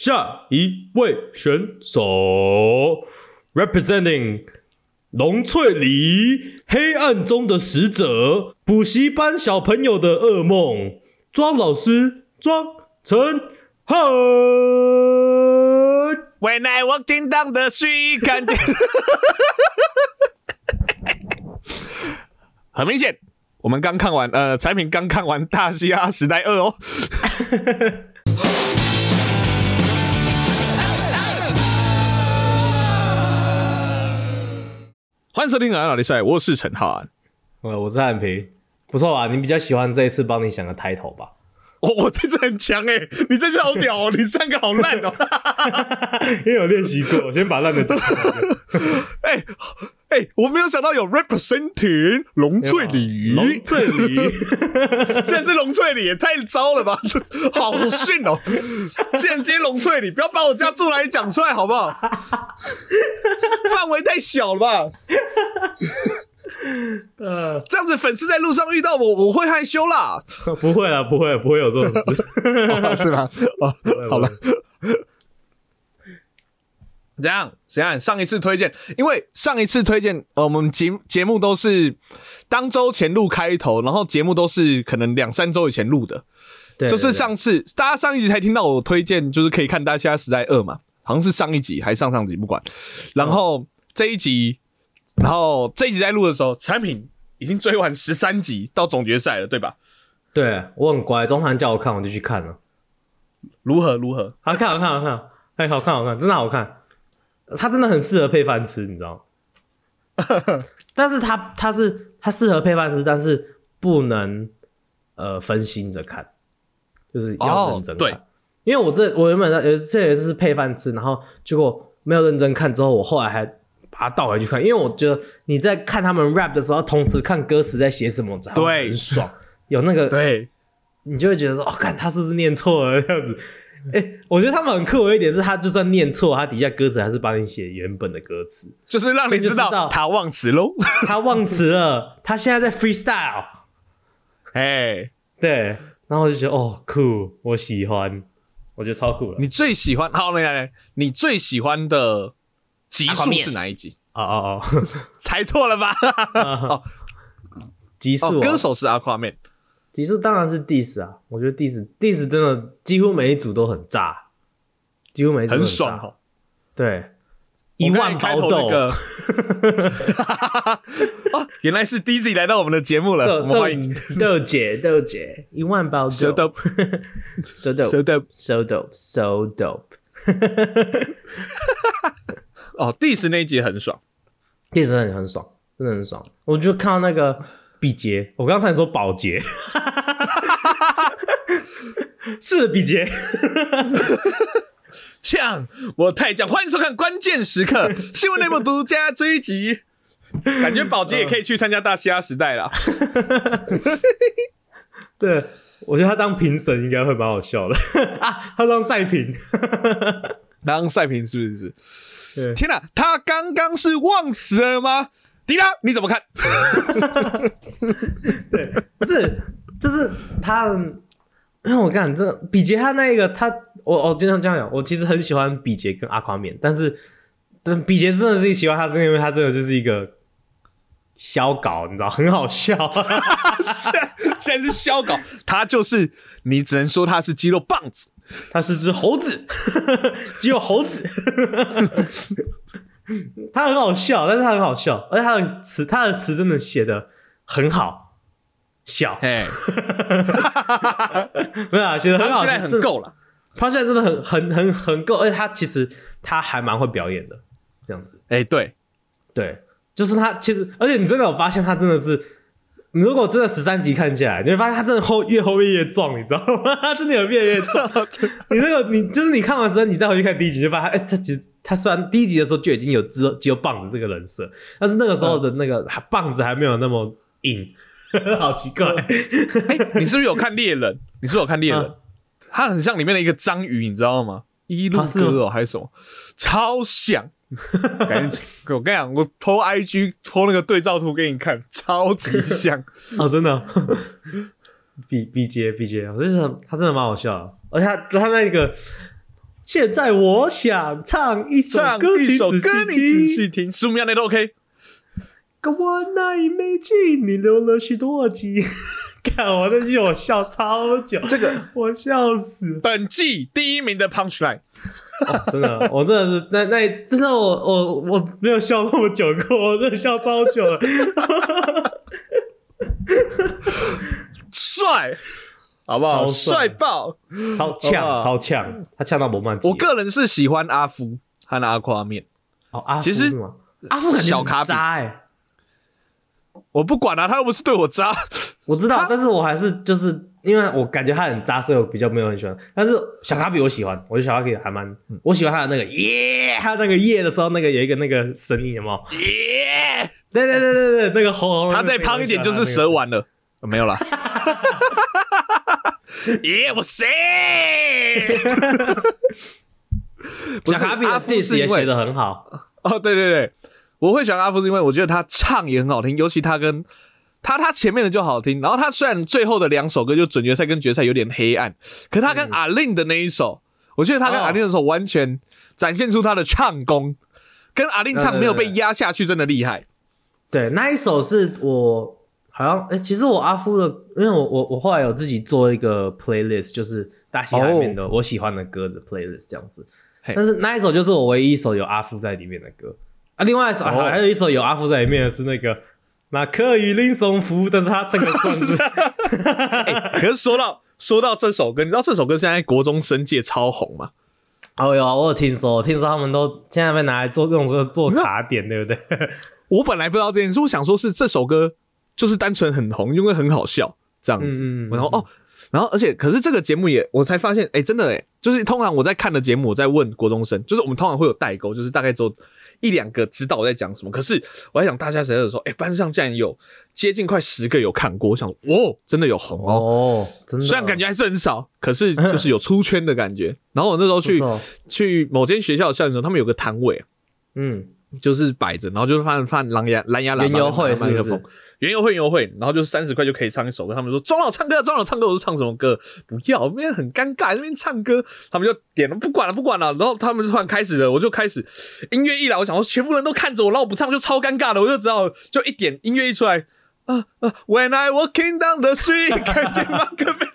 下一位选手，representing 龙翠梨，黑暗中的使者，补习班小朋友的噩梦，庄老师庄成汉。When I walking down the street，看见，很明显，我们刚看完，呃，产品刚看完《大西亚时代二》哦。欢迎收听《老力赛》，我是陈浩安。呃，我是汉平，不错吧？你比较喜欢这一次帮你想的 title 吧？哦，我这次很强哎，你这次好屌哦，你三个好烂哦。因为有练习过，我先把烂的讲出来。哎哎，我没有想到有 representing 龙翠梨，龙翠梨，现在是龙翠鲤，也太糟了吧！这 好逊哦！竟然接龙翠鲤，不要把我家住哪里讲出来好不好？范围太小了吧？呃，这样子粉丝在路上遇到我，我会害羞啦。不会啦，不会，不会有这种事。哦是吗？哦，好了。怎样？怎样？上一次推荐，因为上一次推荐，呃，我们节节目都是当周前录开头，然后节目都是可能两三周以前录的。对就是上次大家上一集才听到我推荐，就是可以看《大虾时代二》嘛，好像是上一集还是上上集，不管。然后这一集，然后这一集在录的时候，产品已经追完十三集到总决赛了，对吧？对我很乖，中团叫我看我就去看了。如何如何？好看，好看，好看，哎，好看，好看，真的好看。它真的很适合配饭吃，你知道吗？但是它它是它适合配饭吃，但是不能呃分心着看，就是要认真看。哦对因为我这我原本有这也是配饭吃，然后结果没有认真看，之后我后来还把它倒回去看，因为我觉得你在看他们 rap 的时候，同时看歌词在写什么，对很爽，有那个对，你就会觉得说，哦，看他是不是念错了这样子。哎、我觉得他们很酷的一点是，他就算念错，他底下歌词还是帮你写原本的歌词。就是让你知道道他忘词喽。他忘词了，他现在在 freestyle。哎，对，然后我就觉得哦，酷，我喜欢，我觉得超酷了。你最喜欢？好，来来来，你最喜欢的集数是哪一集？哦哦哦 猜错了吧？哦，极速、哦，歌手是 Aquaman。极速当然是 diss 啊，我觉得 diss diss 真的几乎每一组都很炸，几乎每一组很爽哦。对，一万包豆，头那个 哦，原来是 Dizzy 来到我们的节目了，我豆们欢迎。豆豆姐豆姐，一万包蛇豆豆，so dope So dope so dope so dope，哦，Diss 那一集很爽，第十很很爽，真的很爽。我就看到那个比杰，我刚才说保洁，是比杰，呛我太讲，欢迎收看关键时刻新闻内幕独家追击。感觉宝洁也可以去参加大西亚时代了。对我觉得他当评审应该会蛮好笑的 啊，他当赛评，当赛评是不是？对天哪、他刚刚是忘词了吗？迪拉，你怎么看？对，不是，就是他，因为我看这比杰他那一个他，我我经常这样讲，我其实很喜欢比杰跟阿夸面，但是，但比杰真的是喜欢他，真的因为他真的就是一个肖搞，你知道，很好笑。现在是肖稿，他就是你只能说他是肌肉棒子。他是只猴子，只有猴子。他很好笑，但是他很好笑，而且他的词，他的词真的写的很好笑，哎，没有啊，写的很好，他现在很够了。他现在真的很很很很够，而且他其实他还蛮会表演的，这样子。哎，对，对，就是他其实，而且你真的有发现他真的是，你如果真的十三集看下来，你会发现他真的后越后面越壮，你知道吗？他真的有越来越壮。你那个你就是你看完之后，你再回去看第一集，就发现哎，这其实他虽然第一集的时候就已经有只有只有棒子这个人设，但是那个时候的那个棒子还没有那么硬，好奇怪。你是不是有看猎人？你是不是有看猎人嗯？他很像里面的一个章鱼，你知道吗？一路哥哦，还是什么？超像。赶紧，我跟你讲，我拖 IG 偷那个对照图给你看，超级像。哦，真的哦，比比杰比杰，我就是他真的蛮好笑的，而且他他那个现在我想唱一首歌，请一首歌，仔。细听，十五秒内都 OK。跟我那一枚情，你留了许多集。看我那句我笑超久，这个我笑死。本季第一名的 Punch Line，哦真的，我真的是那那真的我我我没有笑那么久过，我真的笑超久了。帅，好不好？超帅帅爆！超呛，超呛，他呛到不慢。我个人是喜欢阿夫和阿夸面，哦，阿夫其实？阿夫感觉很小卡比渣哎、我不管啊，他又不是对我渣。我知道，但是我还是就是因为我感觉他很渣，所以我比较没有很喜欢。但是小卡比我喜欢，我觉得小卡比还蛮，我喜欢他的那个耶，他那个耶的时候，那个有一个那个声音，有没有？耶！对对对对对，那个喉咙，他再胖一点就是蛇。丸了，呃没有啦。耶，我谁？不是小卡比的阿夫是 diss 也写的很好，哦，对对对，我会喜欢阿夫是因为我觉得他唱也很好听，尤其他跟他他前面的就好听，然后他虽然最后的两首歌就准决赛跟决赛有点黑暗，可他跟阿令的那一首，我觉得他跟哦。阿令的首完全展现出他的唱功，跟阿令唱没有被压下去，真的厉害。对，那一首是我好像哎、其实我阿夫的，因为我我我后来有自己做一个 playlist，就是大西海里面的我喜欢的歌的 playlist 这样子。嘿。但是那一首就是我唯一一首有阿夫在里面的歌啊，另外一首、哦还有一首有阿福在里面的是那个马克与林松福，但是他那个算是 可是说到说到这首歌，你知道这首歌现在国中生界超红吗？哦有啊，我有听说，我听说他们都现在被拿来做这种歌做卡点，对不对？我本来不知道这件事，我想说是这首歌就是单纯很红，因为很好笑这样子。然后哦，然后而且可是这个节目也我才发现，哎、真的哎，就是通常我在看的节目，我在问国中生，就是我们通常会有代沟，就是大概只有一两个知道我在讲什么。可是我在想大家谁的时候，哎、班上竟然有接近快十个有看过，我想哦，真的有红哦。哦，真的，虽然感觉还是很少，可是就是有出圈的感觉。然后我那时候去去某间学校的校园的时候，他们有个摊位，嗯，就是摆着，然后就是放放蓝牙蓝牙喇会麦克风是不是，园游会园游会，然后就是三十块就可以唱一首歌。他们说庄老唱歌，庄老唱歌，我说唱什么歌？不要，那边很尴尬，那边唱歌，他们就点了，不管了不管了。然后他们就突然开始了，我就开始音乐一来，我想说全部人都看着我，然后我不唱就超尴尬的，我就只好就一点音乐一出来，啊啊，When I walking down the street，看见马克杯。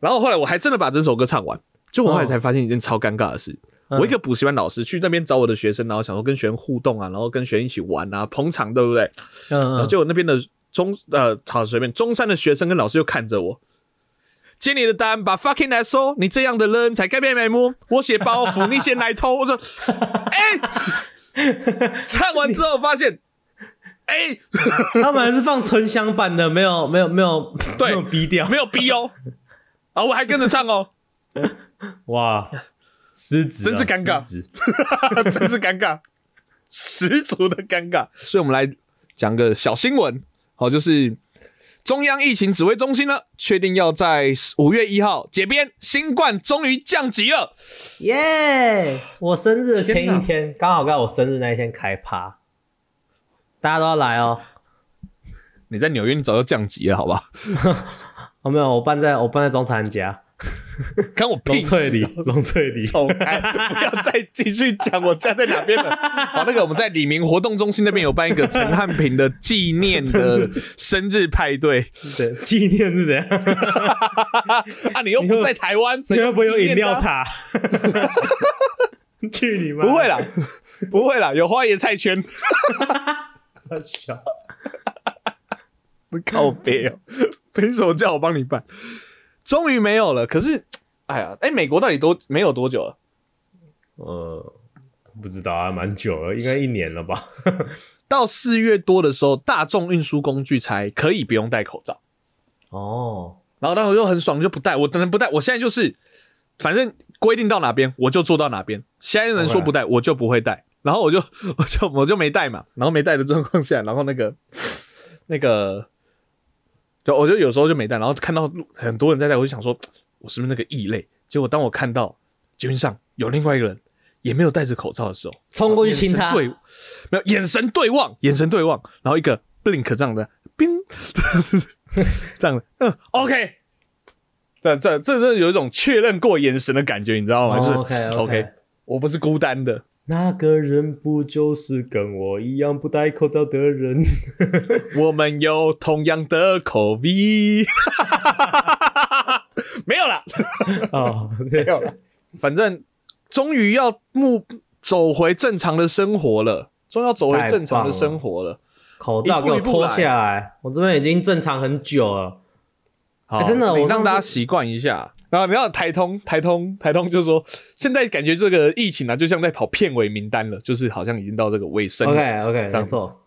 然后后来我还真的把整首歌唱完，就我后来才发现一件超尴尬的事。嗯我一个补习班老师去那边找我的学生，然后想说跟学生互动啊，然后跟学生一起玩啊，捧场，对不对？嗯然后嗯，结果那边的中呃，好随便，中山的学生跟老师又看着我，接你的单，把 fucking 来收，你这样的人才该被埋没。我写包袱，你写奶头。我说，哎、唱完之后发现，哎、他们还是放纯香版的，没有没有没有对没有逼掉，没有逼哦，啊，我还跟着唱哦，哇，失职，真是尴尬 真是尴尬，十足的尴尬。所以我们来讲个小新闻，好，就是中央疫情指挥中心呢，确定要在五月一号解编，新冠终于降级了。耶！我生日的前一天，刚好在我生日那一天开趴，大家都要来哦。你在纽约，你早就降级了，好吧？哦，没有，我办在我办在中产家看我龙屁翠里，龙翠里。走开！不要再继续讲我家在哪边了。好，那个我们在李明活动中心那边有办一个陈汉平的纪念的生日派对对，纪念是怎样？啊，你又不在台湾，你会不会有饮料塔？去你妈！不会啦，不会啦，有花椰菜圈。太小。靠背哦，凭什么叫我帮你办？终于没有了。可是，哎呀，哎，美国到底多没有多久了？呃，不知道啊，蛮久了，应该一年了吧？到四月多的时候，大众运输工具才可以不用戴口罩。哦，然后当时就很爽，就不戴。我等人不戴，我现在就是反正规定到哪边我就做到哪边。现在人说不戴，我就不会戴。然后我就 我就我就没戴嘛。然后没戴的状况下，然后那个那个，就我就有时候就没戴。然后看到很多人在戴，我就想说，我是不是那个异类？结果当我看到捷运上有另外一个人也没有戴着口罩的时候，冲过去亲他。对，没有眼神对望，眼神对望，然后一个 blink 这样的，冰，这样的，嗯，OK，这这这这有一种确认过眼神的感觉，你知道吗？就是 OK OK，我不是孤单的。那个人不就是跟我一样不戴口罩的人？我们有同样的口味。没有了，哦，没有了。反正终于要目走回正常的生活了，终于要走回正常的生活了。口罩给我脱下来，我这边已经正常很久了。好，真的，你我让大家习惯一下。然后你要台通，台通，台通就说，现在感觉这个疫情啊，就像在跑片尾名单了，就是好像已经到这个尾声。OK OK，没错。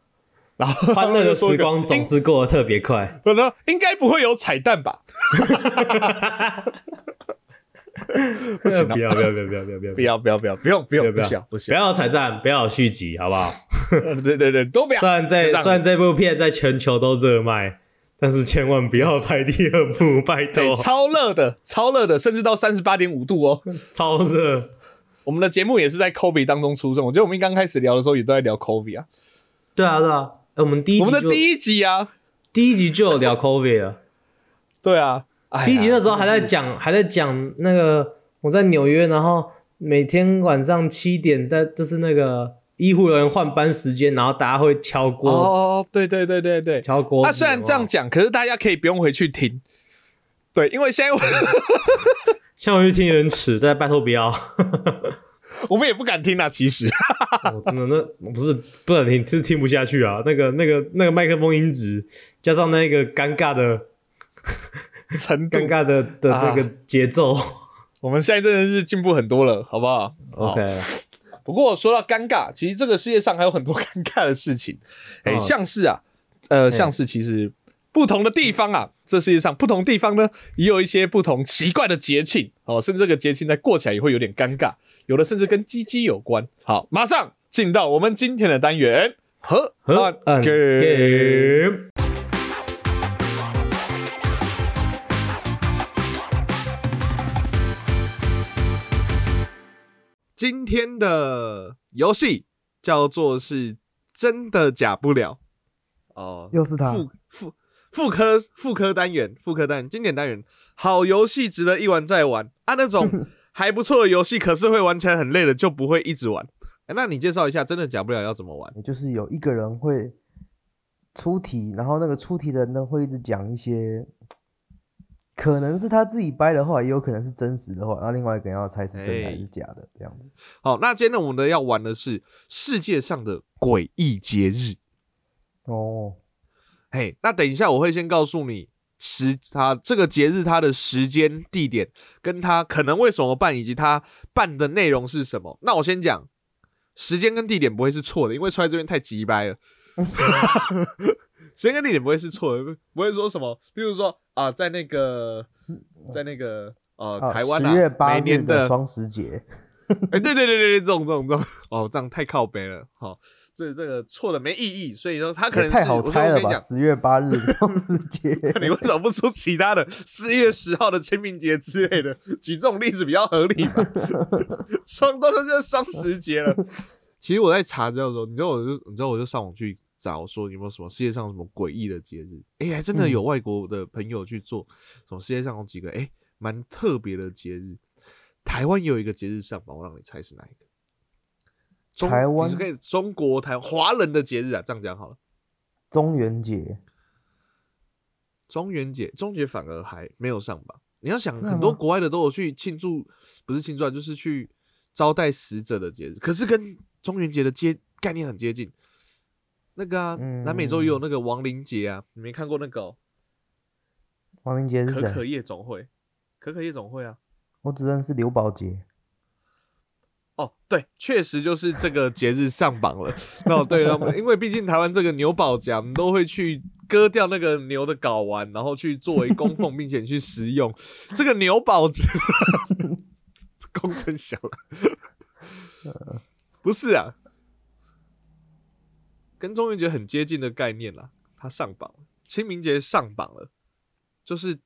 然后欢乐的时光总是过得特别快。可能应该不会有彩蛋吧？不行，不要不要不要不要不要不要不要不要不用不用不要不不要彩蛋，不要续集，好不好？对对对，都不要。虽然这虽然这部片在全球都热卖，但是千万不要拍第二部，拜托。超热的，超热的，甚至到三十八点五度哦，超热。我们的节目也是在 COVID 当中出生，我觉得我们刚开始聊的时候也都在聊 COVID 啊。对啊对啊，我们第一我们的第一集啊，第一集就有聊 COVID 了。对啊，第一集那时候还在讲，还在讲那个我在纽约，然后每天晚上七点，在就是那个医护人员换班时间，然后大家会敲锅。哦，对对对对对，敲锅。那虽然这样讲，可是大家可以不用回去听。对，因为现在像我 去听有点耻，再拜托不要。我们也不敢听啊，其实。我真的那不是不能听，是听不下去啊。那个那个那个麦克风音质，加上那个尴尬的。程度，尴尬的的那个节奏，我们现在真的是进步很多了，好不好？OK。不过说到尴尬，其实这个世界上还有很多尴尬的事情，哎，像是啊，呃，像是其实不同的地方啊，这世界上不同地方呢，也有一些不同奇怪的节庆。哦，甚至这个节庆在过起来也会有点尴尬，有的甚至跟鸡鸡有关。好，马上进到我们今天的单元和和 game。今天的游戏叫做是真的假不了哦，又是他复复复科妇科单元妇科单元经典单元，好游戏值得一玩再玩啊！那种 还不错的游戏，可是会玩起来很累的，就不会一直玩。哎，那你介绍一下真的假不了要怎么玩？就是有一个人会出题，然后那个出题的人呢会一直讲一些。可能是他自己掰的话，也有可能是真实的话，然后另外一个人要猜是真还是假的这样子。好，那今天，我们要玩的是世界上的诡异节日。哦，嘿，那等一下我会先告诉你时，它这个节日它的时间、地点，跟它可能为什么办，以及它办的内容是什么。那我先讲时间跟地点不会是错的，因为出来这边太急掰了。时间跟地点不会是错的，不会说什么，比如说啊，在那个，在那个呃，台湾十月八日的双十节，哎，对对对对对，这种这种这种，哦，这样太靠背了，好，这这个错的没意义，所以说他可能太好猜了吧？十月八日双十节，你为什么不出其他的四月十号的清明节之类的？举这种例子比较合理吧？双都是双十节了。其实我在查资料的时候，你知道，我就你知道，我就上网去。找说有没有什么世界上什么诡异的节日？哎，还真的有外国的朋友去做什么世界上有几个哎蛮特别的节日。台湾有一个节日上榜，我让你猜是哪一个？台湾可以中国台华人的节日啊，这样讲好了。中元节，中元节，中元节反而还没有上榜。你要想，很多国外的都有去庆祝，不是庆祝，就是去招待死者的节日，可是跟中元节的接概念很接近。那个啊，南美洲也有那个亡灵节啊，你没看过那个？亡灵节是可可夜总会，可可夜总会啊。我只认识刘宝杰。哦，对，确实就是这个节日上榜了。哦，对了，因为毕竟台湾这个牛宝节，我们都会去割掉那个牛的睾丸，然后去作为供奉，并且去食用这个牛宝节。功成小了，不是啊。跟中元节很接近的概念啦，它上榜，清明节上榜了，就是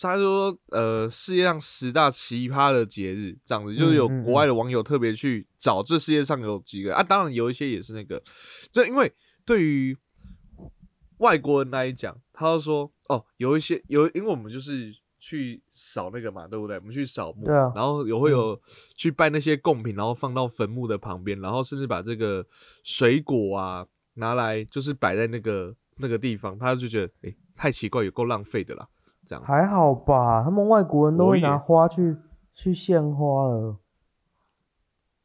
他说呃世界上十大奇葩的节日这样子，就是有国外的网友特别去找这世界上有几个啊，当然有一些也是那个，这因为对于外国人来讲，他说哦有一些有，因为我们就是去扫那个嘛，对不对？我们去扫墓，对啊然后也会有去拜那些贡品，然后放到坟墓的旁边，然后甚至把这个水果啊拿来就是摆在那个那个地方，他就觉得哎、太奇怪，有够浪费的啦，这样。还好吧，他们外国人都会拿花去去献花了。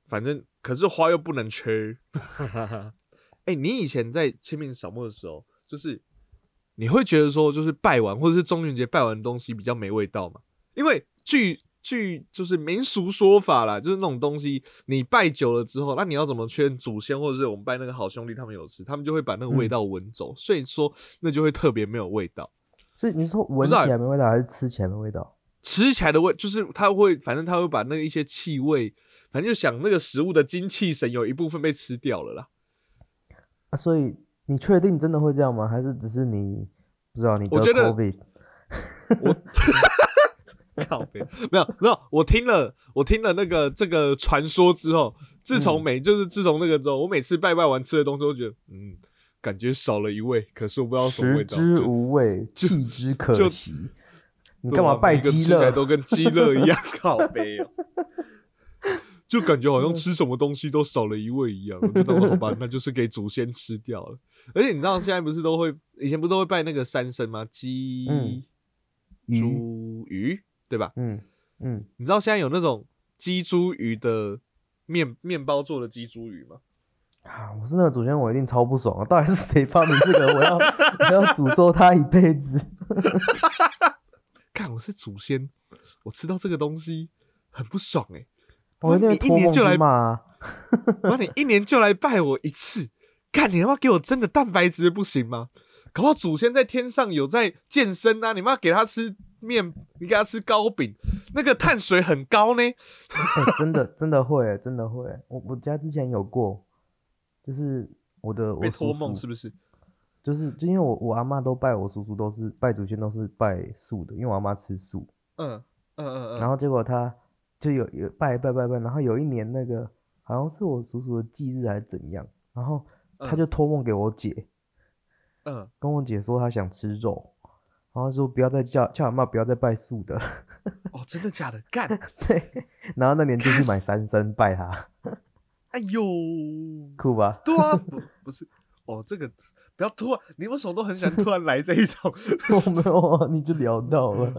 反正可是花又不能吃。哎、你以前在清明扫墓的时候，就是你会觉得说，就是拜完或者是中元节拜完的东西比较没味道嘛？因为据据就是民俗说法啦，就是那种东西你拜久了之后，那你要怎么确认祖先或者是我们拜那个好兄弟他们有吃，他们就会把那个味道闻走，所以说那就会特别没有味道。是你说闻起来没味道，还是吃起来没味道？吃起来的味，就是他会，反正他会把那一些气味，反正就想那个食物的精气神有一部分被吃掉了啦。啊，所以你确定真的会这样吗？还是只是你不知道你得我觉得 COVID？靠背，没有没有，我听了我听了那个这个传说之后，自从每、就是自从那个之后，我每次拜拜完吃的东西，都觉得嗯，感觉少了一味，可是我不知道什么味道，食之无味，弃之可就惜。你干嘛拜鸡肋？吃起来都跟鸡肋一样靠背哦。就感觉好像吃什么东西都少了一味一样，我就当好吧，那就是给祖先吃掉了。而且你知道现在不是都会，以前不都会拜那个三牲吗？鸡、猪、鱼，对吧？嗯嗯，你知道现在有那种鸡猪鱼的面面包做的鸡猪鱼吗？啊，我是那个祖先，我一定超不爽啊！到底是谁发明这个？我要 我要诅咒他一辈子。看我是祖先，我吃到这个东西很不爽哎、我一年就来去骂啊。然后你一年就来拜我一次，看你他妈给我真的蛋白质不行吗？搞不好祖先在天上有在健身啊，你妈给他吃面，你给他吃糕饼，那个碳水很高呢。哎、真的 真的会，真的会。我我家之前有过，就是我的我叔叔托梦是不是？就是就因为我我阿妈都拜我叔叔都是拜祖先都是拜素的，因为我阿妈吃素，嗯嗯嗯嗯。然后结果他就有有拜拜拜拜，然后有一年那个好像是我叔叔的忌日还是怎样，然后他嗯就托梦给我姐，嗯，跟我姐说他想吃肉，然后说不要再叫叫阿妈不要再拜素的，哦，真的假的？干！对，然后那年就去买三牲拜他，哎呦，酷吧？对啊，不不是哦，这个不要突然，你为什么都很喜欢突然来这一种？我没有啊，你就聊到了。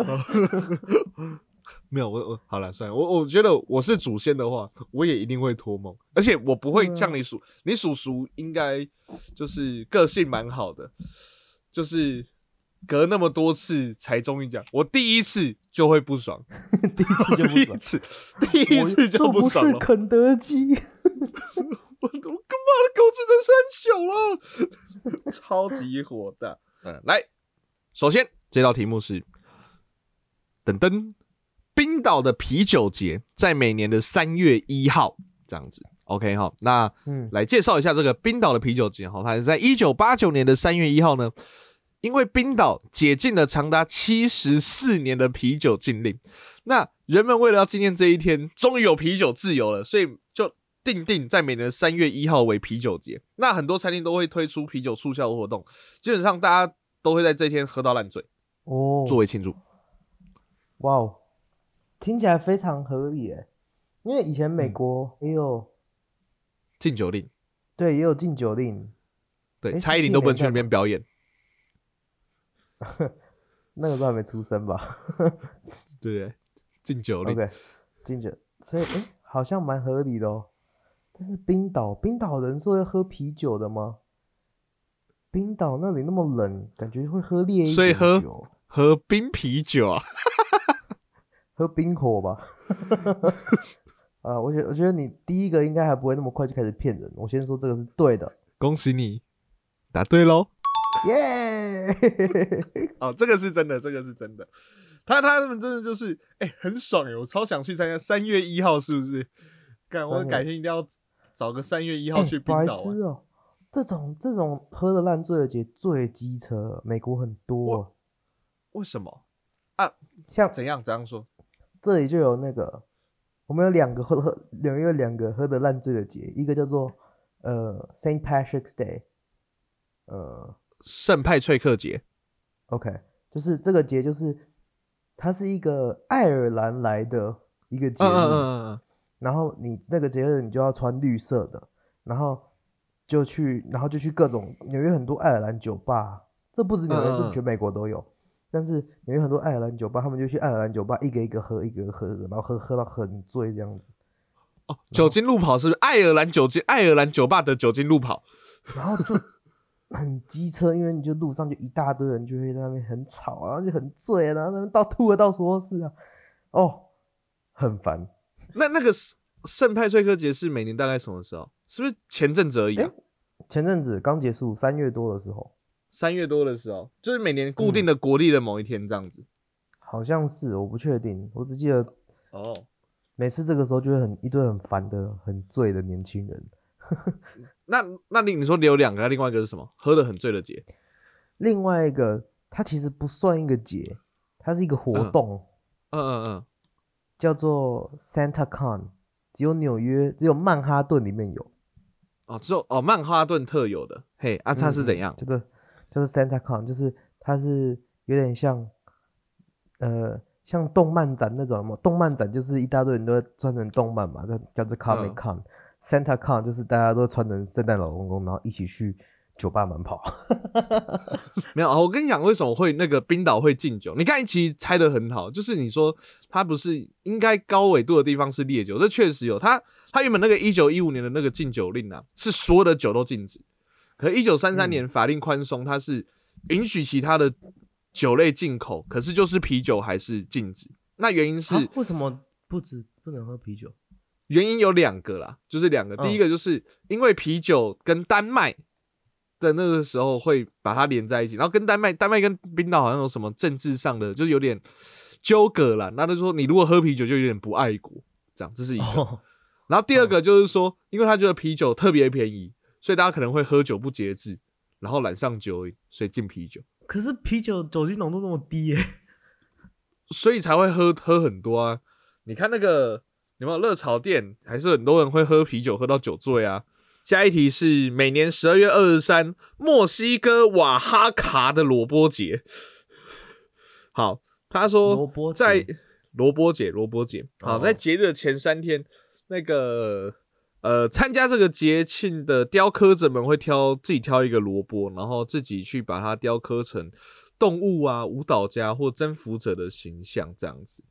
没有，我我好了，算了，我我觉得我是祖先的话，我也一定会托梦，而且我不会像你叔，你叔叔应该就是个性蛮好的，就是隔那么多次才终于讲，我第一次就会不爽，第一次就不第一爽，次第一次就这不爽了，是肯德基。我我干嘛的狗吃成三小了，超级火的。嗯，来，首先这道题目是等等，冰岛的啤酒节在每年的三月一号这样子。OK 哈，那嗯，来介绍一下这个冰岛的啤酒节哈，它是在一九八九年的三月一号呢，因为冰岛解禁了长达七十四年的啤酒禁令，那人们为了要纪念这一天，终于有啤酒自由了，所以就定定在每年三月一号为啤酒节。那很多餐厅都会推出啤酒促销活动，基本上大家都会在这天喝到烂醉，哦，作为庆祝。哇哦，听起来非常合理诶。因为以前美嗯国也有、禁酒令，对也有禁酒令，对，诶蔡依林都不能去那边表演，那个时候还没出生吧 对？禁酒令。禁酒，所以诶，好像蛮合理的哦。但是冰岛，冰岛人是要喝啤酒的吗？冰岛那里那么冷，感觉会喝烈一点所以喝喝冰啤酒啊，喝冰火吧。啊，我觉我觉得你第一个应该还不会那么快就开始骗人。我先说这个是对的，恭喜你答对喽！耶、哦，这个是真的，这个是真的。他他们真的就是，哎、很爽哎，我超想去参加。三月一号是不是？干，我改天一定要找个三月一号哎去冰白岛啊玩。痴哦、这种这种喝的烂醉的节最机车，美国很多，为什么啊？像怎样？怎样说？这里就有那个，我们有两个喝喝有两个喝的烂醉的节，一个叫做呃 Saint Patrick's Day，呃。圣派翠克节。OK，就是这个节就是它是一个爱尔兰来的一个节日，嗯嗯嗯嗯。然后你那个节日你就要穿绿色的，然后就去，然后就去各种纽约很多爱尔兰酒吧，这不止纽约，这全美国都有。但是因为很多爱尔兰酒吧，他们就去爱尔兰酒吧一个一个喝，一个一个喝，然后喝喝到很醉这样子。哦，酒精路跑是不是爱尔兰酒精爱尔兰酒吧的酒精路跑？然后就很机车，因为你就路上就一大堆人就会在那边很吵，然后就很醉，然后那边到吐了到处都是啊，哦，很烦。那那个圣圣派翠克节是每年大概什么时候？是不是前阵子而已啊？前阵子刚结束，三月多的时候，三月多的时候，就是每年固定的国历的某一天这样子。好像是我不确定，我只记得哦，每次这个时候就会很一堆很烦的、很醉的年轻人。那那你你说你有两个，另外一个是什么？喝的很醉的节。另外一个，它其实不算一个节，它是一个活嗯动，嗯嗯嗯，叫做 Santa Con，只有纽约、只有曼哈顿里面有。哦，只有哦曼哈顿特有的。嘿，啊，它是怎样？就是就是 Santa Con，就是它是有点像呃像动漫展那种嘛，动漫展就是一大堆人都会穿成动漫嘛，那叫做 Comic 嗯 Con。Santa Con 就是大家都穿成圣诞老公公，然后一起去酒吧门跑。没有，我跟你讲，为什么会那个冰岛会禁酒？你刚才其实猜的很好，就是你说它不是应该高纬度的地方是烈酒，这确实有。它它原本那个一九一五年的那个禁酒令啊，是所有的酒都禁止。可一九三三年法令宽松，它是允许其他的酒类进口，可是就是啤酒还是禁止。那原因是、啊为什么不止不能喝啤酒？原因有两个啦，就是两个。嗯第一个就是因为啤酒跟丹麦的那个时候会把它连在一起，然后跟丹麦、丹麦跟冰岛好像有什么政治上的，就是有点纠葛啦。那就说你如果喝啤酒就有点不爱国，这样这是一个。哦，然后第二个就是说，因为他觉得啤酒特别便宜，所以大家可能会喝酒不节制，然后染上酒瘾，所以进啤酒，可是啤酒酒精浓度那么低耶、所以才会喝喝很多啊。你看那个有没有热炒店，还是很多人会喝啤酒喝到酒醉啊。下一题是每年十二月二十三，墨西哥瓦哈卡的萝卜节。好，他说在萝卜节，萝卜节。好，哦在节日的前三天，那个呃，参加这个节庆的雕刻者们会挑自己挑一个萝卜，然后自己去把它雕刻成动物啊、舞蹈家或征服者的形象这样子。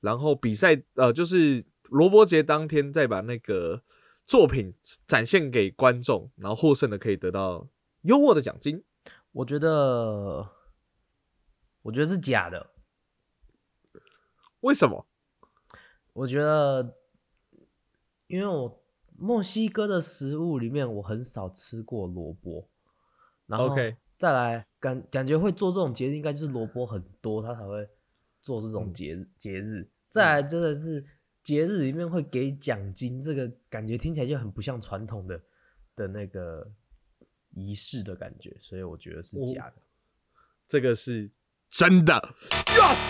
然后比赛呃，就是萝卜节当天再把那个作品展现给观众，然后获胜的可以得到优渥的奖金。我觉得，我觉得是假的。为什么？我觉得，因为我墨西哥的食物里面我很少吃过萝卜，然后再来感感觉会做这种节日，应该就是萝卜很多，他才会做这种节日、节日。再来真的是节日里面会给奖金，这个感觉听起来就很不像传统的的那个仪式的感觉，所以我觉得是假的，这个是真的，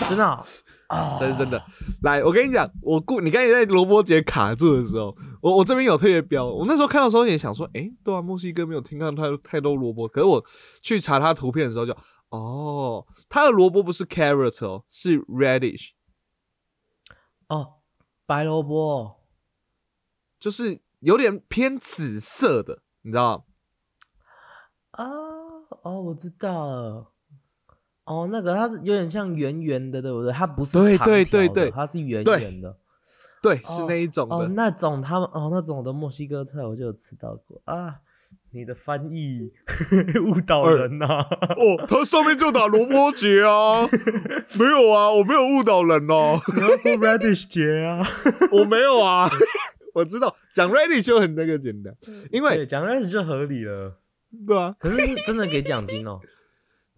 真的哦啊，这是真的。来，我跟你讲，我故你刚才在萝卜节卡住的时候，我我这边有特别标，我那时候看到的时候也想说，诶，对啊，墨西哥没有听到太太多萝卜，可是我去查它图片的时候就，哦，它的萝卜不是 carrot 哦，是 radish，哦，白萝卜。就是有点偏紫色的，你知道吗？啊，哦，我知道了。哦，那个它是有点像圆圆的，对不对？它不是对长条的对对对它是圆对圆的。对，哦是那一种的。哦，那种他们哦，那种的墨西哥菜我就有吃到过啊。你的翻译 误导人呐、哦，它上面就打萝卜节啊，没有啊，我没有误导人哦，你要说 radish 节啊？我没有啊，我知道讲 radish 就很那个简单，因为对，讲 radish 就合理了。对啊，可是是真的给奖金哦？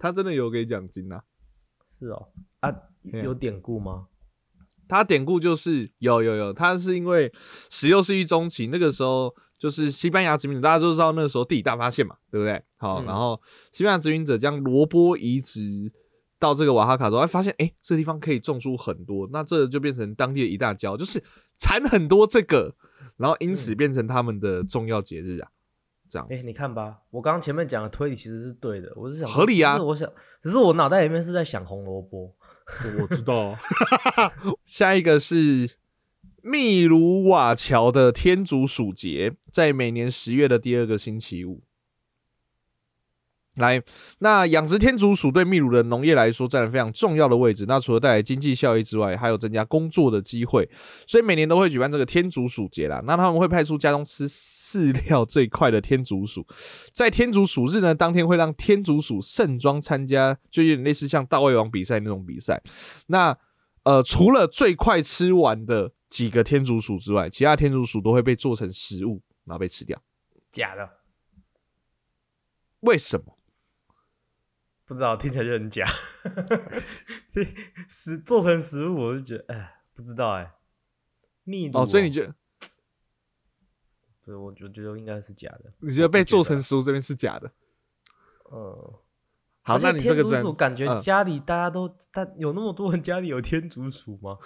他真的有给奖金呐、是哦，啊，有典故吗？他典故就是有有有，他是因为十六世纪中期那个时候，就是西班牙殖民者，大家都知道那个时候地理大发现嘛，对不对？好，嗯。然后西班牙殖民者将萝卜移植到这个瓦哈卡之后，哎，发现哎、诶这地方可以种出很多，那这就变成当地的一大骄傲，就是产很多这个，然后因此嗯。变成他们的重要节日啊，这样哎、你看吧，我刚刚前面讲的推理其实是对的，我是想合理啊只是我想，只是我脑袋里面是在想红萝卜。我知道。下一个是秘鲁瓦乔的天竺鼠节，在每年十月的第二个星期五。来，那养殖天竺鼠对秘鲁的农业来说占了非常重要的位置。那除了带来经济效益之外，还有增加工作的机会，所以每年都会举办这个天竺鼠节啦。那他们会派出家中吃饲料最快的天竺鼠，在天竺鼠日呢当天会让天竺鼠盛装参加，就有点类似像大胃王比赛那种比赛。那呃，除了最快吃完的几个天竺鼠之外，其他天竺鼠都会被做成食物，然后被吃掉。假的，为什么？不知道，听起来就很假。这食做成食物，我就觉得，哎，不知道哎。秘鲁哦，所以你觉得？对，我就觉得应该是假的。你觉得被做成食物这边是假的？嗯。好，那你这个天竺鼠感觉家里大家都，但有那么多人家里有天竺鼠吗？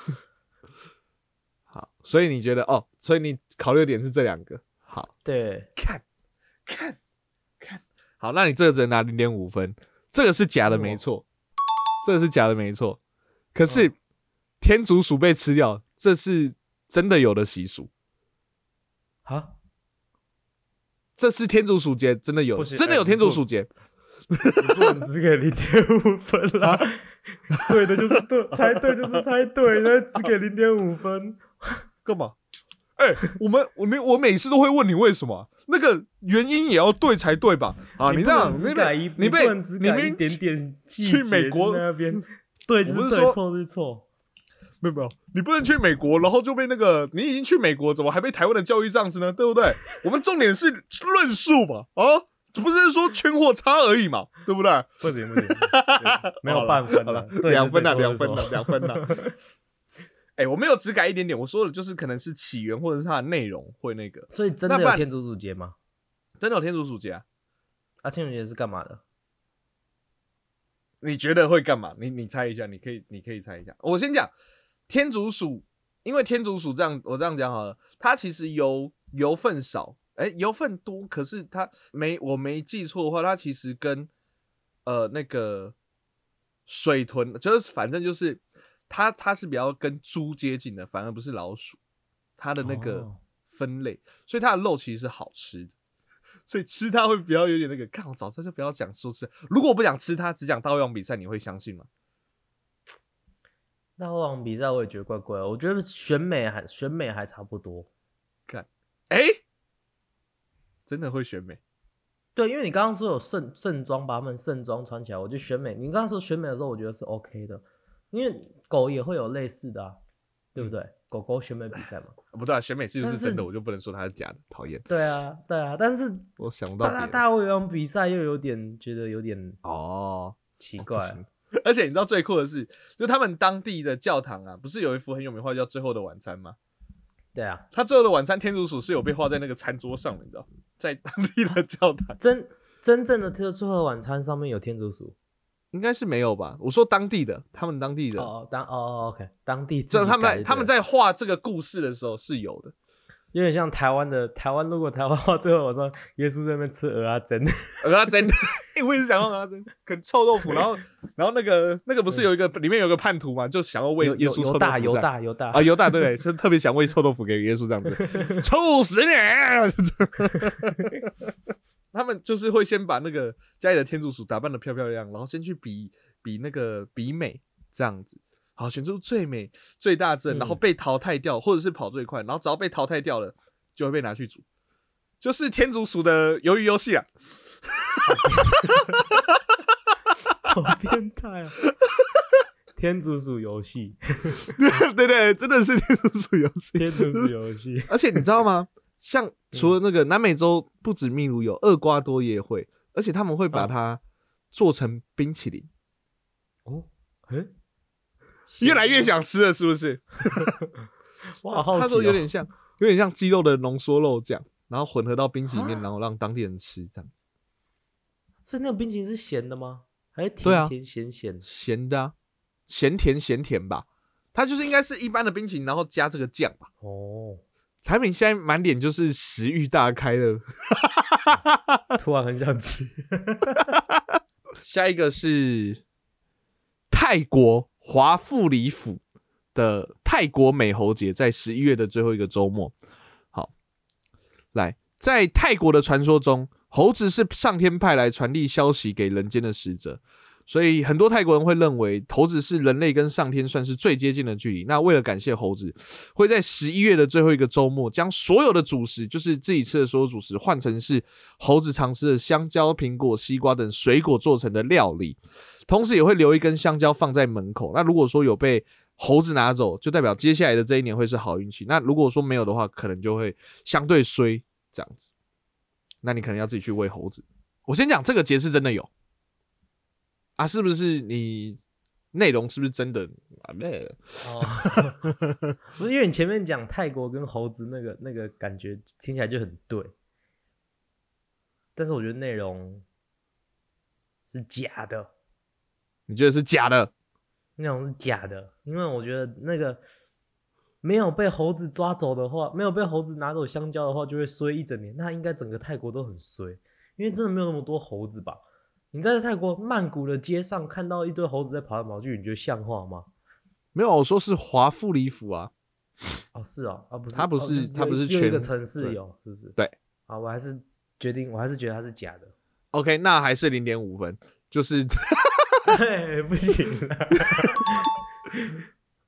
好，所以你觉得哦，所以你考虑的点是这两个。好，对，看，看，看好，那你这个只能拿零点五分。这个是假的，没错，这个是假的，没错。可是天竺鼠被吃掉，这是真的有的习俗啊！这是天竺鼠节，真的有，真的有天竺鼠节。不能只给零点五分啦，对的就是对，猜对就是猜对，那只给零点五分，干嘛？哎，我们我每我每次都会问你为什么，那个原因也要对才对吧？啊，你这样你被你被你被一点点去美国那边，对不是说，错是错，没有没有，你不能去美国，然后就被那个你已经去美国，怎么还被台湾的教育这样子呢？对不对？我们重点是论述嘛，啊，不是说圈货差而已嘛，对不对？不行不行，没有半分了，两分了，两分了，两分了。哎，我没有只改一点点，我说的就是可能是起源或者是它的内容会那个。所以真的有天竺鼠节吗？真的有天竺鼠节啊？啊，天竺鼠节是干嘛的？你觉得会干嘛？你你猜一下，你可以你可以猜一下。我先讲天竺鼠，因为天竺鼠这样，我这样讲好了，它其实油油分少，哎，油分多，可是它没我没记错的话，它其实跟呃那个水豚，就是反正就是。它它是比较跟猪接近的，反而不是老鼠，它的那个分类，所以它的肉其实是好吃的，所以吃它会比较有点那个。看我早知道就不要讲说吃，如果我不想吃它，只讲大胃王比赛，你会相信吗？大胃王比赛我也觉得怪怪，我觉得选美还选美还差不多。看，哎，真的会选美？对，因为你刚刚说有盛盛装把他们盛装穿起来，我就选美。你刚刚说选美的时候，我觉得是 OK 的。因为狗也会有类似的，啊，对不对？狗狗选美比赛嘛，不对啊，选美是不是真的，我就不能说它是假的，讨厌。对啊，对啊，但是我想不到大大胃王比赛又有点觉得有点哦奇怪，而且你知道最酷的是，就他们当地的教堂啊，不是有一幅很有名画叫《最后的晚餐》吗？对啊，他最后的晚餐天竺鼠是有被画在那个餐桌上，你知道，在当地的教堂，真真正的最后的晚餐上面有天竺鼠。应该是没有吧？我说当地的，他们当地的哦，当哦，OK，当地这他们他们在画这个故事的时候是有的，有点像台湾的台湾。如果台湾画最后我说耶稣在那边吃鹅啊蒸，鹅啊蒸，哎，我也是想要鹅啊蒸，啃臭豆腐，然后 然后那个那个不是有一个里面有个叛徒嘛，就想要喂耶稣犹大犹大犹大啊犹大对对，是特别想喂臭豆腐给耶稣这样子，臭死你！他们就是会先把那个家里的天竺鼠打扮的漂漂亮，然后先去比比那个比美这样子，好选出最美最大阵，然后被淘汰掉，或者是跑最快，然后只要被淘汰掉了，就会被拿去煮，就是天竺鼠的鱿鱼游戏啊！好变态啊！天竺鼠游戏，对对，真的是天竺鼠游戏，天竺鼠游戏，而且你知道吗？像除了那个南美洲，不止秘鲁有，厄瓜多也会，而且他们会把它做成冰淇淋。哦，哎，越来越想吃了，是不是？哇，他说有点像，有点像鸡肉的浓缩肉酱，然后混合到冰淇淋里面，然后让当地人吃这样子。所以那个冰淇淋是咸的吗？还是甜甜咸咸？咸的，咸甜咸甜吧。它就是应该是一般的冰淇淋，然后加这个酱吧。哦。产品现在满脸就是食欲大开了，突然很想吃。下一个是泰国华富里府的泰国美猴节，在十一月的最后一个周末。好，来，在泰国的传说中，猴子是上天派来传递消息给人间的使者。所以很多泰国人会认为猴子是人类跟上天算是最接近的距离。那为了感谢猴子，会在十一月的最后一个周末，将所有的主食，就是自己吃的所有主食，换成是猴子常吃的香蕉、苹果、西瓜等水果做成的料理。同时也会留一根香蕉放在门口。那如果说有被猴子拿走，就代表接下来的这一年会是好运气。那如果说没有的话，可能就会相对衰这样子。那你可能要自己去喂猴子。我先讲这个节是真的有。啊，是不是你内容是不是真的啊？没哦，不是，因为你前面讲泰国跟猴子那个那个感觉听起来就很对，但是我觉得内容是假的。你觉得是假的？内容是假的，因为我觉得那个没有被猴子抓走的话，没有被猴子拿走香蕉的话，就会衰一整年。那应该整个泰国都很衰，因为真的没有那么多猴子吧？你在泰国曼谷的街上看到一堆猴子在跑来跑去，你觉得像话吗？没有，我说是华富里府啊。哦，是哦，啊不是，他不是，他不是一个城市有，是不是？对。啊，我还是决定，我还是觉得它是假的。OK，那还是零点五分，就是，不行了。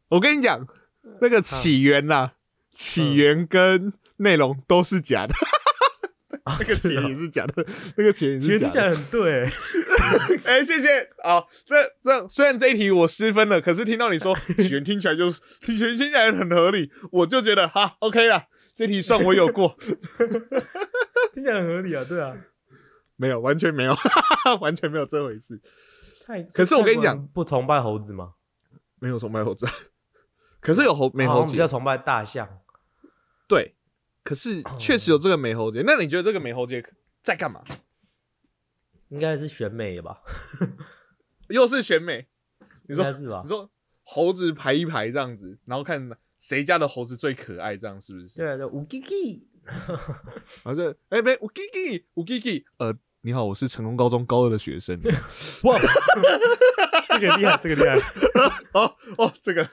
我跟你讲，那个起源呐，起源跟内容都是假的。那个钱也是假的，那个钱也是假的，很对。哎，谢谢。好，这这虽然这一题我失分了，可是听到你说 钱听起来就听钱听起来很合理，我就觉得哈 OK 了，这题算我有过。听起来很合理啊，对啊。没有，完全没有，完全没有这回事。太，可是我跟你讲，不崇拜猴子吗？没有崇拜猴子，可是有猴没猴子比较崇拜大象。对。可是确实有这个美猴节，那你觉得这个美猴节在干嘛？应该是选美吧，又是选美，你说是吧？你说猴子排一排这样子，然后看谁家的猴子最可爱，这样是不是？对对，五 G G，好像哎没五 G G 五 G G，呃，你好，我是成功高中高二的学生。哇，这个厉害，这个厉害，哦哦，这个。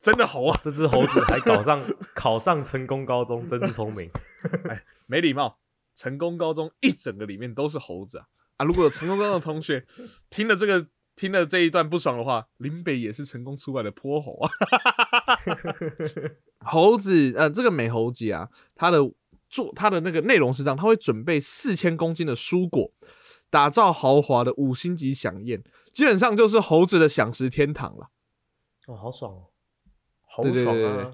真的猴啊！这只猴子还考上考上成功高中，真是聪明。哎，没礼貌！成功高中一整个里面都是猴子啊！啊，如果有成功高中的同学 听了这个听了这一段不爽的话，林北也是成功出来的泼猴啊！猴子，呃，这个美猴子啊，它的做它的那个内容是这样，它会准备四千公斤的蔬果，打造豪华的五星级享宴，基本上就是猴子的享食天堂了。哦，好爽哦！好爽啊！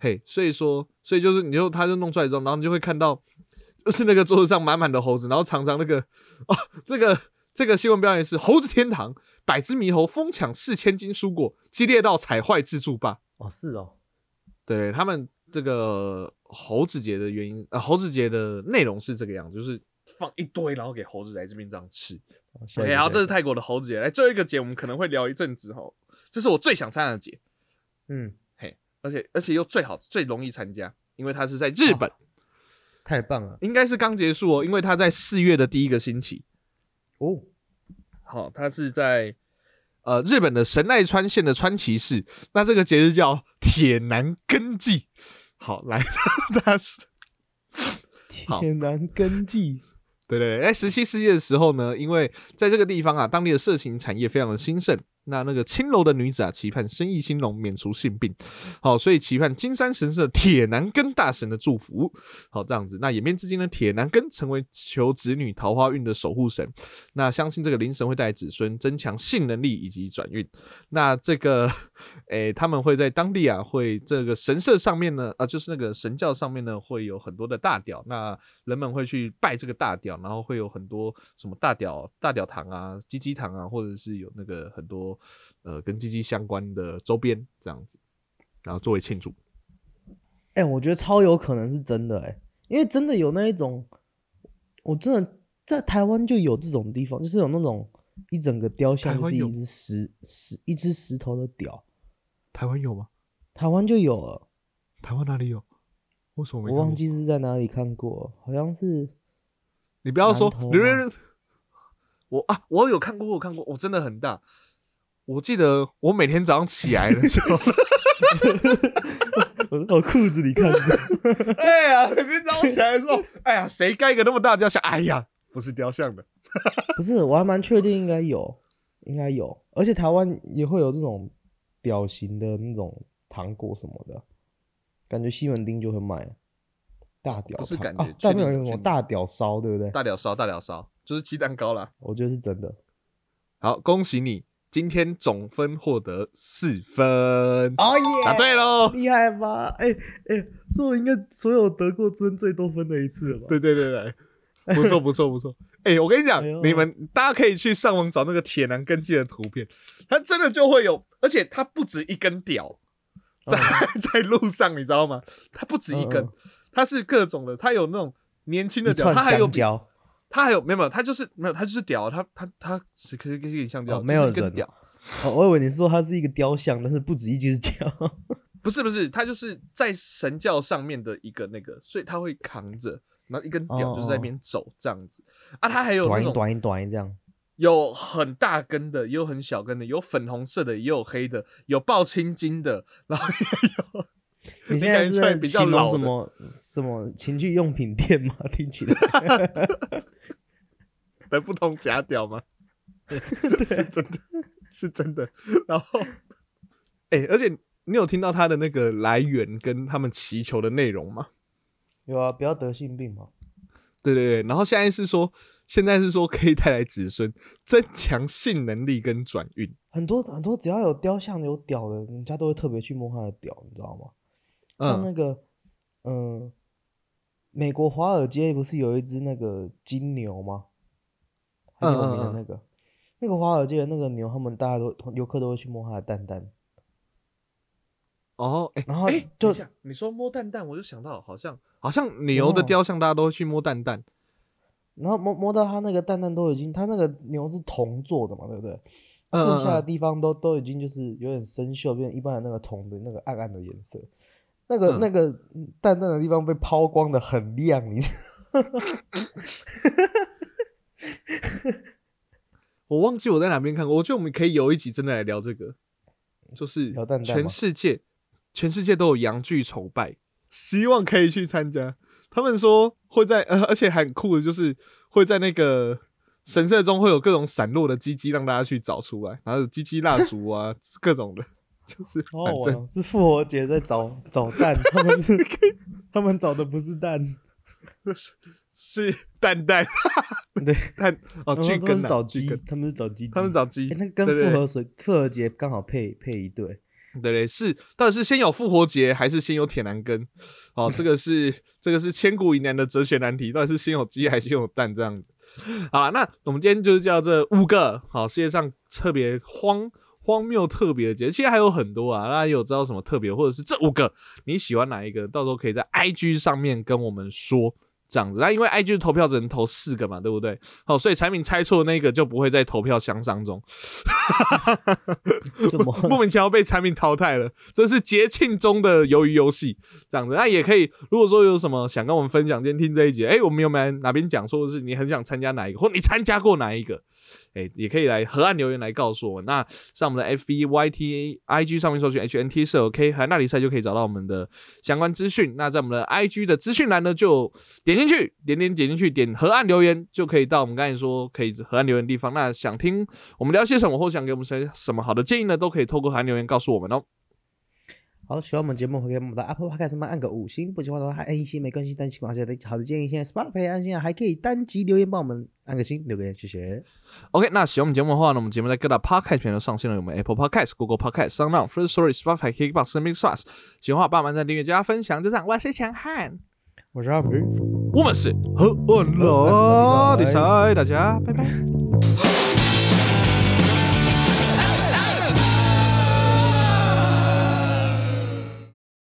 嘿，所以说，所以就是，你就他就弄出来之后，然后你就会看到，就是那个桌子上满满的猴子，然后常常那个哦，这个这个新闻标题是“猴子天堂，百只猕猴疯抢四千斤蔬果，激烈到踩坏自助吧”。哦，是哦，对他们这个猴子节的原因，呃，猴子节的内容是这个样子，就是放一堆，然后给猴子在这边这样吃。OK，然后这是泰国的猴子节，来最后一个节，我们可能会聊一阵子哈，这是我最想参加的节。嗯，嘿，而且而且又最好最容易参加，因为它是在日本，太棒了，应该是刚结束哦，因为它在四月的第一个星期。哦，好，它是在呃日本的神奈川县的川崎市，那这个节日叫铁男根祭，好来，它是铁男根祭。对对，在十七世纪的时候呢，因为在这个地方啊，当地的色情产业非常的兴盛。那那个青楼的女子啊，期盼生意兴隆，免除性病，好，所以期盼金山神社铁男根大神的祝福，好这样子。那演变至今呢，铁男根成为求子女桃花运的守护神。那相信这个灵神会带子孙增强性能力以及转运。那这个，诶，他们会在当地啊，会这个神社上面呢，啊，就是那个神教上面呢，会有很多的大屌。那人们会去拜这个大屌，然后会有很多什么大屌、大屌堂啊、鸡鸡堂啊，或者是有那个很多。呃，跟鸡鸡相关的周边这样子，然后作为庆祝。哎，我觉得超有可能是真的哎，因为真的有那一种，我真的在台湾就有这种地方，就是有那种一整个雕像是一只石石一只石头的屌。台湾有吗？台湾就有了。台湾哪里有？为什么我忘记是在哪里看过？好像是。你不要说，我啊，我有看过，我看过，我真的很大。我记得我每天早上起来的时候，我我裤子里看着，哎呀，每天早上起来的时候，哎呀，谁盖一个那么大的雕像？哎呀，不是雕像的，不是，我还蛮确定应该有，应该有，而且台湾也会有这种屌型的那种糖果什么的，感觉西门町就会卖大屌糖，不是感觉啊，但没有那种大屌烧，对不对？大屌烧，大屌烧，就是鸡蛋糕啦。我觉得是真的。好，恭喜你，今天总分获得四分，哦耶答对喽。厉害吧？哎、哎，这我应该所有得过尊最多分的一次了吧？对对对对，不错 不错不错。哎、我跟你讲，哎你们大家可以去上网找那个铁男根基的图片，它真的就会有，而且它不止一根屌在、在路上，你知道吗？它不止一根，嗯嗯它是各种的，它有那种年轻的屌，它还有比香蕉，它还有没有没有，它就是没有，他就是屌，他他他是可以可以像屌，哦没有人屌，哦，我以为你是说他是一个雕像，但是不止一只脚。不是不是，他就是在神教上面的一个那个，所以他会扛着，然后一根屌就是在那边走这样子、啊，他还有短一短一短一这样。有很大根的，也有很小根的，有粉红色的，也有黑的，有爆青筋的，然后也有你现在是比较老什么 什么情趣用品店吗？听起来 的不同假屌吗？是真的，是真的。然后，哎、而且你有听到他的那个来源跟他们祈求的内容吗？有啊，不要得性病嘛。对对对，然后现在是说，现在是说可以带来子孙，增强性能力跟转运。很多很多只要有雕像有屌的，人家都会特别去摸他的屌，你知道吗？像那嗯，个，嗯、美国华尔街不是有一只那个金牛吗？很有名的嗯嗯嗯那个，那个华尔街的那个牛，他们大家都游客都会去摸它的蛋蛋。哦，哎、然后哎就等一下你说摸蛋蛋，我就想到好像好像牛的雕像，大家都会去摸蛋蛋。然后摸摸到它那个蛋蛋都已经，它那个牛是铜做的嘛，对不对？嗯剩下的嗯地方都都已经就是有点生锈，变成一般的那个铜的那个暗暗的颜色。那个、嗯。那个淡淡的地方被抛光的很亮，你知 我忘记我在哪边看过，我觉得我们可以有一集真的来聊这个，就是全世界全世界都有洋剧崇拜，希望可以去参加。他们说会在呃，而且很酷的就是会在那个神社中会有各种散落的鸡鸡让大家去找出来，然后有鸡鸡蜡烛啊，各种的，就是哦，是复活节在找找蛋，他们是 他们找的不是蛋，是蛋蛋对，蛋哦，巨根找鸡，，他们是找鸡鸡，他们找鸡，诶那跟复活水复活节刚好配配一对。对对，是到底是先有复活节还是先有铁男根？哦，这个是这个是千古以难的哲学难题，到底是先有鸡还是先有蛋这样子？好，那我们今天就是叫这五个好世界上特别荒荒谬特别的节，其实还有很多啊，大家有知道什么特别，或者是这五个你喜欢哪一个？到时候可以在 IG 上面跟我们说。这样子，那因为 IG 的投票只能投四个嘛，对不对？好，所以产品猜错那个就不会在投票箱当中。什么？莫名其妙被产品淘汰了，这是节庆中的鱿鱼游戏，这样子。那也可以，如果说有什么想跟我们分享，今天听这一集，哎、我们有没有哪边讲错，或者是你很想参加哪一个，或你参加过哪一个，哎、也可以来河岸留言来告诉我。那上我们的 FB、YT、IG 上面搜寻 HNT 是 OK，和那里赛就可以找到我们的相关资讯。那在我们的 IG 的资讯栏呢，就点进去，点点点进去，点河岸留言，就可以到我们刚才说可以河岸留言的地方。那想听我们聊些什么，或想给我们些什么好的建议呢，都可以透过河岸留言告诉我们哦。好，喜欢我们节目，可以帮我们的 Apple Podcast 上面按个五星，不喜欢的话还按一星没关系，但喜欢好的好的建议，现在 Spotify 按星还可以单集留言帮我们按个星，留个言，谢谢。OK，那喜欢我们节目的话呢，我们节目在各大 Podcast 平台都上线了，有我们 Apple Podcast、Google Podcast、Sound First Story、Spotify、KKBox、跟 Mix Plus。喜欢的话，帮忙在订阅、加分享，就这样。我是强悍，我是阿皮，我们是和我老比赛，大家拜拜。